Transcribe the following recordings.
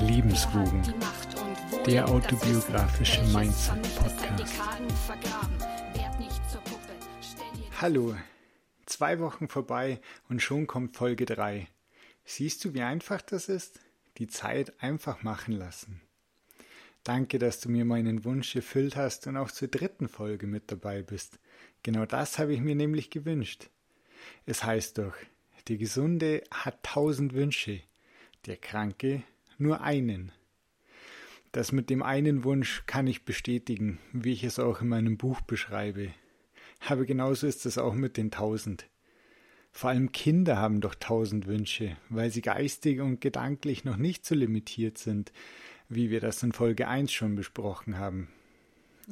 Lebenswogen, der autobiografische Mindset-Podcast. Hallo, zwei Wochen vorbei und schon kommt Folge 3. Siehst du, wie einfach das ist? Die Zeit einfach machen lassen. Danke, dass du mir meinen Wunsch erfüllt hast und auch zur dritten Folge mit dabei bist. Genau das habe ich mir nämlich gewünscht. Es heißt doch, der Gesunde hat tausend Wünsche, der Kranke nur einen. Das mit dem einen Wunsch kann ich bestätigen, wie ich es auch in meinem Buch beschreibe. Aber genauso ist es auch mit den tausend. Vor allem Kinder haben doch tausend Wünsche, weil sie geistig und gedanklich noch nicht so limitiert sind, wie wir das in Folge 1 schon besprochen haben.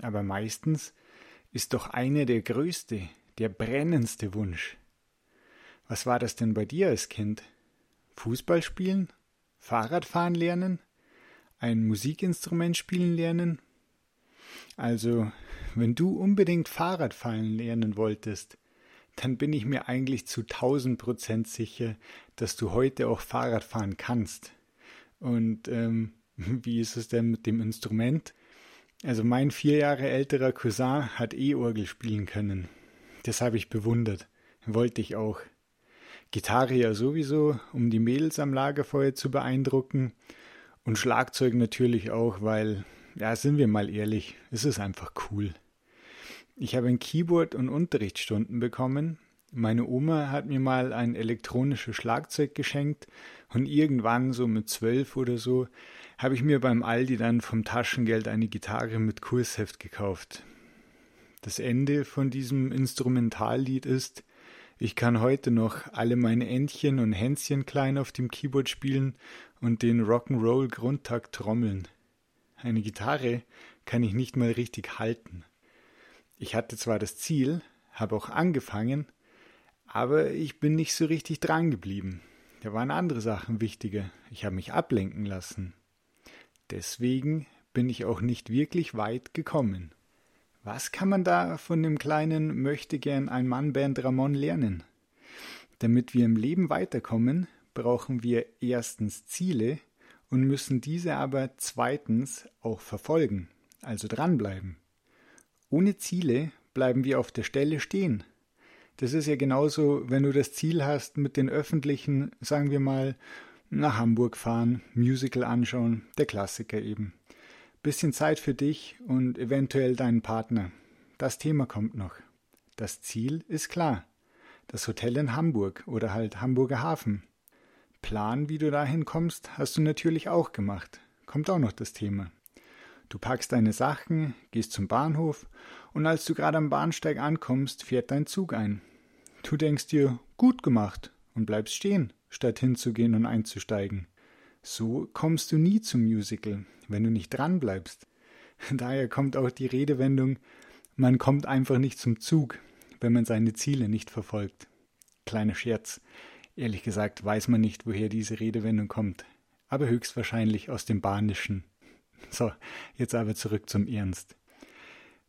Aber meistens ist doch einer der größte, der brennendste Wunsch. Was war das denn bei dir als Kind? Fußball spielen? Fahrradfahren lernen? Ein Musikinstrument spielen lernen? Also, wenn du unbedingt Fahrradfahren lernen wolltest, dann bin ich mir eigentlich zu tausend Prozent sicher, dass du heute auch Fahrrad fahren kannst. Und ähm, wie ist es denn mit dem Instrument? Also mein vier Jahre älterer Cousin hat E-Orgel spielen können. Das habe ich bewundert. Wollte ich auch. Gitarre ja sowieso, um die Mädels am Lagerfeuer zu beeindrucken. Und Schlagzeug natürlich auch, weil, ja, sind wir mal ehrlich, es ist einfach cool. Ich habe ein Keyboard und Unterrichtsstunden bekommen. Meine Oma hat mir mal ein elektronisches Schlagzeug geschenkt und irgendwann, so mit zwölf oder so, habe ich mir beim Aldi dann vom Taschengeld eine Gitarre mit Kursheft gekauft. Das Ende von diesem Instrumentallied ist, ich kann heute noch alle meine Entchen und Hänschen klein auf dem Keyboard spielen und den Rock'n'Roll Grundtakt trommeln. Eine Gitarre kann ich nicht mal richtig halten. Ich hatte zwar das Ziel, habe auch angefangen, aber ich bin nicht so richtig dran geblieben. Da waren andere Sachen wichtiger. Ich habe mich ablenken lassen. Deswegen bin ich auch nicht wirklich weit gekommen. Was kann man da von dem kleinen möchte gern ein Mann Band Ramon lernen? Damit wir im Leben weiterkommen, brauchen wir erstens Ziele und müssen diese aber zweitens auch verfolgen, also dranbleiben. Ohne Ziele bleiben wir auf der Stelle stehen. Das ist ja genauso, wenn du das Ziel hast, mit den öffentlichen, sagen wir mal, nach Hamburg fahren, Musical anschauen, der Klassiker eben. Bisschen Zeit für dich und eventuell deinen Partner. Das Thema kommt noch. Das Ziel ist klar. Das Hotel in Hamburg oder halt Hamburger Hafen. Plan, wie du dahin kommst, hast du natürlich auch gemacht. Kommt auch noch das Thema. Du packst deine Sachen, gehst zum Bahnhof und als du gerade am Bahnsteig ankommst, fährt dein Zug ein. Du denkst dir, gut gemacht und bleibst stehen, statt hinzugehen und einzusteigen. So kommst du nie zum Musical, wenn du nicht dran bleibst. Daher kommt auch die Redewendung, man kommt einfach nicht zum Zug, wenn man seine Ziele nicht verfolgt. Kleiner Scherz. Ehrlich gesagt weiß man nicht, woher diese Redewendung kommt, aber höchstwahrscheinlich aus dem Bahnischen. So, jetzt aber zurück zum Ernst.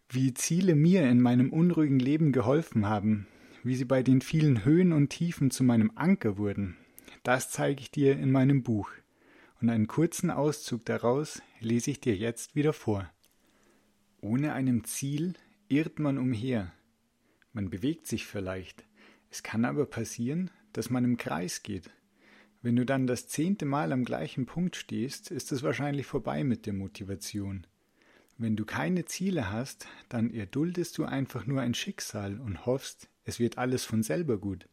Wie Ziele mir in meinem unruhigen Leben geholfen haben, wie sie bei den vielen Höhen und Tiefen zu meinem Anker wurden, das zeige ich dir in meinem Buch. Und einen kurzen Auszug daraus lese ich dir jetzt wieder vor. Ohne einem Ziel irrt man umher. Man bewegt sich vielleicht. Es kann aber passieren, dass man im Kreis geht. Wenn du dann das zehnte Mal am gleichen Punkt stehst, ist es wahrscheinlich vorbei mit der Motivation. Wenn du keine Ziele hast, dann erduldest du einfach nur ein Schicksal und hoffst, es wird alles von selber gut.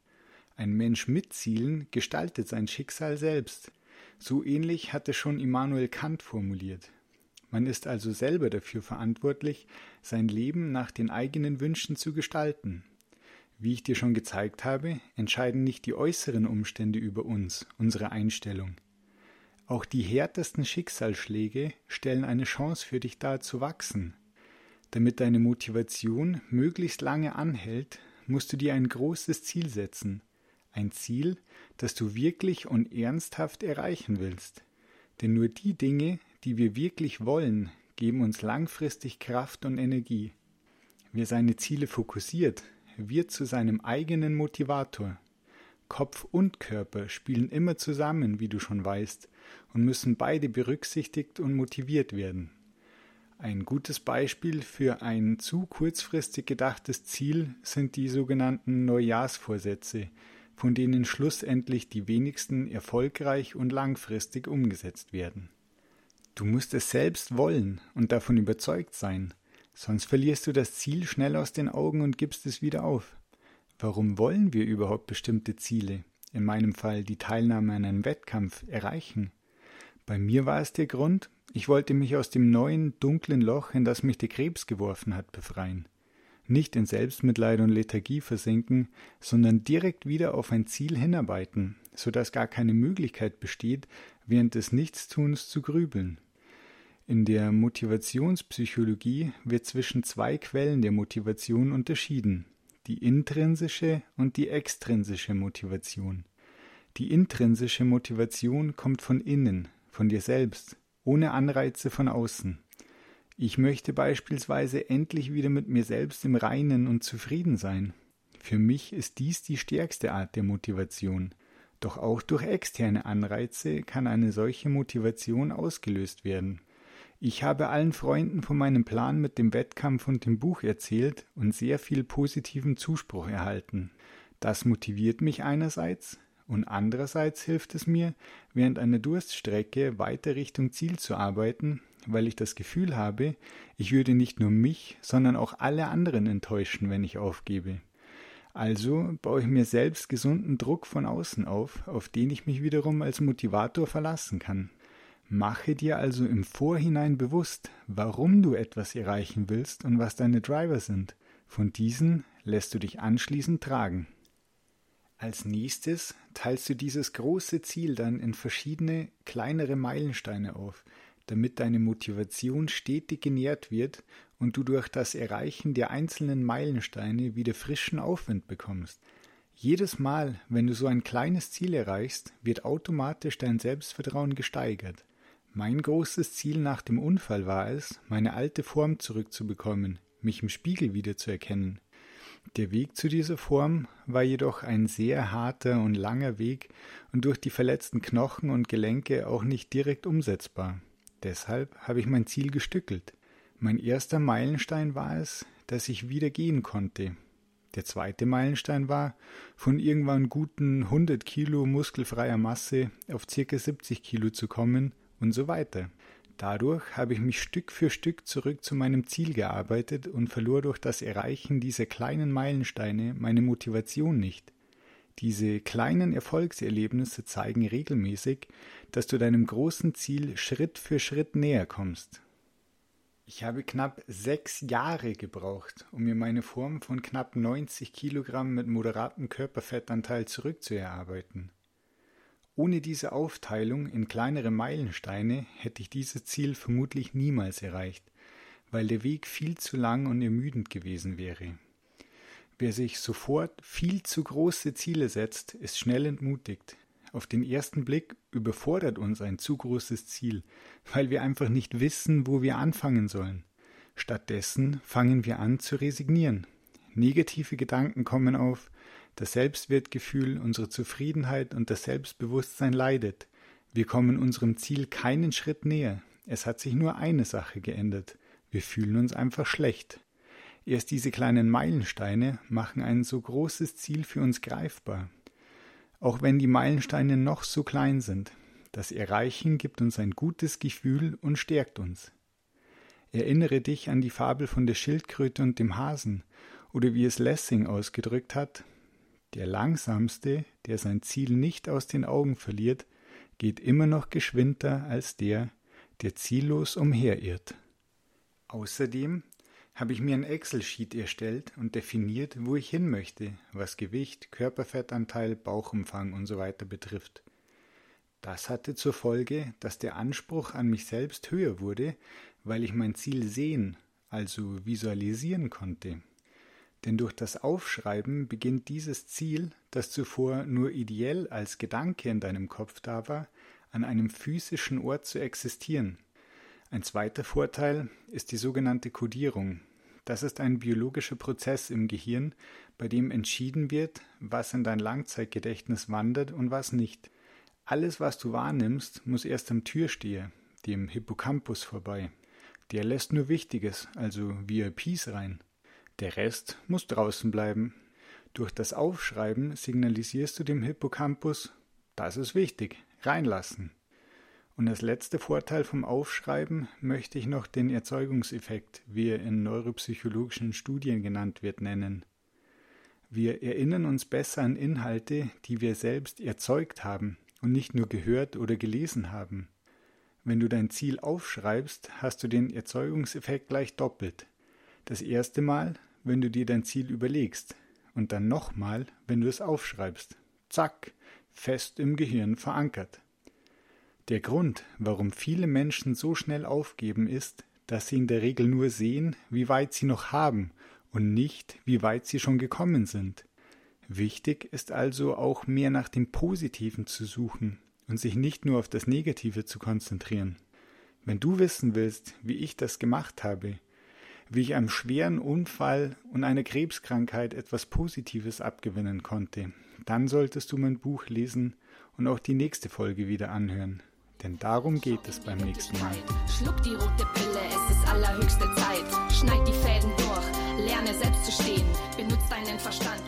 Ein Mensch mit Zielen gestaltet sein Schicksal selbst. So ähnlich hatte schon Immanuel Kant formuliert. Man ist also selber dafür verantwortlich, sein Leben nach den eigenen Wünschen zu gestalten. Wie ich dir schon gezeigt habe, entscheiden nicht die äußeren Umstände über uns, unsere Einstellung. Auch die härtesten Schicksalsschläge stellen eine Chance für dich dar zu wachsen. Damit deine Motivation möglichst lange anhält, musst du dir ein großes Ziel setzen, ein Ziel, das du wirklich und ernsthaft erreichen willst. Denn nur die Dinge, die wir wirklich wollen, geben uns langfristig Kraft und Energie. Wer seine Ziele fokussiert, wird zu seinem eigenen Motivator. Kopf und Körper spielen immer zusammen, wie du schon weißt, und müssen beide berücksichtigt und motiviert werden. Ein gutes Beispiel für ein zu kurzfristig gedachtes Ziel sind die sogenannten Neujahrsvorsätze, von denen schlussendlich die wenigsten erfolgreich und langfristig umgesetzt werden. Du musst es selbst wollen und davon überzeugt sein, sonst verlierst du das Ziel schnell aus den Augen und gibst es wieder auf. Warum wollen wir überhaupt bestimmte Ziele, in meinem Fall die Teilnahme an einem Wettkampf, erreichen? Bei mir war es der Grund, ich wollte mich aus dem neuen, dunklen Loch, in das mich der Krebs geworfen hat, befreien. Nicht in Selbstmitleid und Lethargie versinken, sondern direkt wieder auf ein Ziel hinarbeiten, so dass gar keine Möglichkeit besteht, während des Nichtstuns zu grübeln. In der Motivationspsychologie wird zwischen zwei Quellen der Motivation unterschieden, die intrinsische und die extrinsische Motivation. Die intrinsische Motivation kommt von innen, von dir selbst, ohne Anreize von außen. Ich möchte beispielsweise endlich wieder mit mir selbst im Reinen und zufrieden sein. Für mich ist dies die stärkste Art der Motivation. Doch auch durch externe Anreize kann eine solche Motivation ausgelöst werden. Ich habe allen Freunden von meinem Plan mit dem Wettkampf und dem Buch erzählt und sehr viel positiven Zuspruch erhalten. Das motiviert mich einerseits, und andererseits hilft es mir, während einer Durststrecke weiter Richtung Ziel zu arbeiten, weil ich das Gefühl habe, ich würde nicht nur mich, sondern auch alle anderen enttäuschen, wenn ich aufgebe. Also baue ich mir selbst gesunden Druck von außen auf, auf den ich mich wiederum als Motivator verlassen kann. Mache dir also im Vorhinein bewusst, warum du etwas erreichen willst und was deine Driver sind. Von diesen lässt du dich anschließend tragen. Als nächstes teilst du dieses große Ziel dann in verschiedene kleinere Meilensteine auf, damit deine Motivation stetig genährt wird und du durch das Erreichen der einzelnen Meilensteine wieder frischen Aufwind bekommst. Jedes Mal, wenn du so ein kleines Ziel erreichst, wird automatisch dein Selbstvertrauen gesteigert. Mein großes Ziel nach dem Unfall war es, meine alte Form zurückzubekommen, mich im Spiegel wiederzuerkennen. Der Weg zu dieser Form war jedoch ein sehr harter und langer Weg und durch die verletzten Knochen und Gelenke auch nicht direkt umsetzbar. Deshalb habe ich mein Ziel gestückelt. Mein erster Meilenstein war es, dass ich wieder gehen konnte. Der zweite Meilenstein war, von irgendwann guten 100 Kilo muskelfreier Masse auf circa 70 Kilo zu kommen und so weiter. Dadurch habe ich mich Stück für Stück zurück zu meinem Ziel gearbeitet und verlor durch das Erreichen dieser kleinen Meilensteine meine Motivation nicht. Diese kleinen Erfolgserlebnisse zeigen regelmäßig, dass du deinem großen Ziel Schritt für Schritt näher kommst. Ich habe knapp sechs Jahre gebraucht, um mir meine Form von knapp 90 Kilogramm mit moderatem Körperfettanteil zurückzuerarbeiten. Ohne diese Aufteilung in kleinere Meilensteine hätte ich dieses Ziel vermutlich niemals erreicht, weil der Weg viel zu lang und ermüdend gewesen wäre. Wer sich sofort viel zu große Ziele setzt, ist schnell entmutigt. Auf den ersten Blick überfordert uns ein zu großes Ziel, weil wir einfach nicht wissen, wo wir anfangen sollen. Stattdessen fangen wir an zu resignieren. Negative Gedanken kommen auf, das Selbstwertgefühl, unsere Zufriedenheit und das Selbstbewusstsein leidet. Wir kommen unserem Ziel keinen Schritt näher. Es hat sich nur eine Sache geändert. Wir fühlen uns einfach schlecht. Erst diese kleinen Meilensteine machen ein so großes Ziel für uns greifbar. Auch wenn die Meilensteine noch so klein sind, das Erreichen gibt uns ein gutes Gefühl und stärkt uns. Erinnere dich an die Fabel von der Schildkröte und dem Hasen, oder wie es Lessing ausgedrückt hat, der Langsamste, der sein Ziel nicht aus den Augen verliert, geht immer noch geschwinder als der, der ziellos umherirrt. Außerdem habe ich mir ein Excel-Sheet erstellt und definiert, wo ich hin möchte, was Gewicht, Körperfettanteil, Bauchumfang usw. So betrifft. Das hatte zur Folge, dass der Anspruch an mich selbst höher wurde, weil ich mein Ziel sehen, also visualisieren konnte. Denn durch das Aufschreiben beginnt dieses Ziel, das zuvor nur ideell als Gedanke in deinem Kopf da war, an einem physischen Ort zu existieren. Ein zweiter Vorteil ist die sogenannte Kodierung. Das ist ein biologischer Prozess im Gehirn, bei dem entschieden wird, was in dein Langzeitgedächtnis wandert und was nicht. Alles, was du wahrnimmst, muss erst am Türsteher, dem Hippocampus, vorbei. Der lässt nur Wichtiges, also VIPs rein. Der Rest muss draußen bleiben. Durch das Aufschreiben signalisierst du dem Hippocampus, das ist wichtig, reinlassen. Und als letzter Vorteil vom Aufschreiben möchte ich noch den Erzeugungseffekt, wie er in neuropsychologischen Studien genannt wird, nennen. Wir erinnern uns besser an Inhalte, die wir selbst erzeugt haben und nicht nur gehört oder gelesen haben. Wenn du dein Ziel aufschreibst, hast du den Erzeugungseffekt gleich doppelt. Das erste Mal, wenn du dir dein Ziel überlegst, und dann nochmal, wenn du es aufschreibst. Zack, fest im Gehirn verankert. Der Grund, warum viele Menschen so schnell aufgeben, ist, dass sie in der Regel nur sehen, wie weit sie noch haben und nicht, wie weit sie schon gekommen sind. Wichtig ist also auch mehr nach dem Positiven zu suchen und sich nicht nur auf das Negative zu konzentrieren. Wenn du wissen willst, wie ich das gemacht habe, wie ich einem schweren Unfall und einer Krebskrankheit etwas Positives abgewinnen konnte, dann solltest du mein Buch lesen und auch die nächste Folge wieder anhören. Denn darum geht es beim nächsten Mal. Schluck die rote Pille, es ist allerhöchste Zeit. Schneid die Fäden durch, lerne selbst zu stehen, benutze deinen Verstand.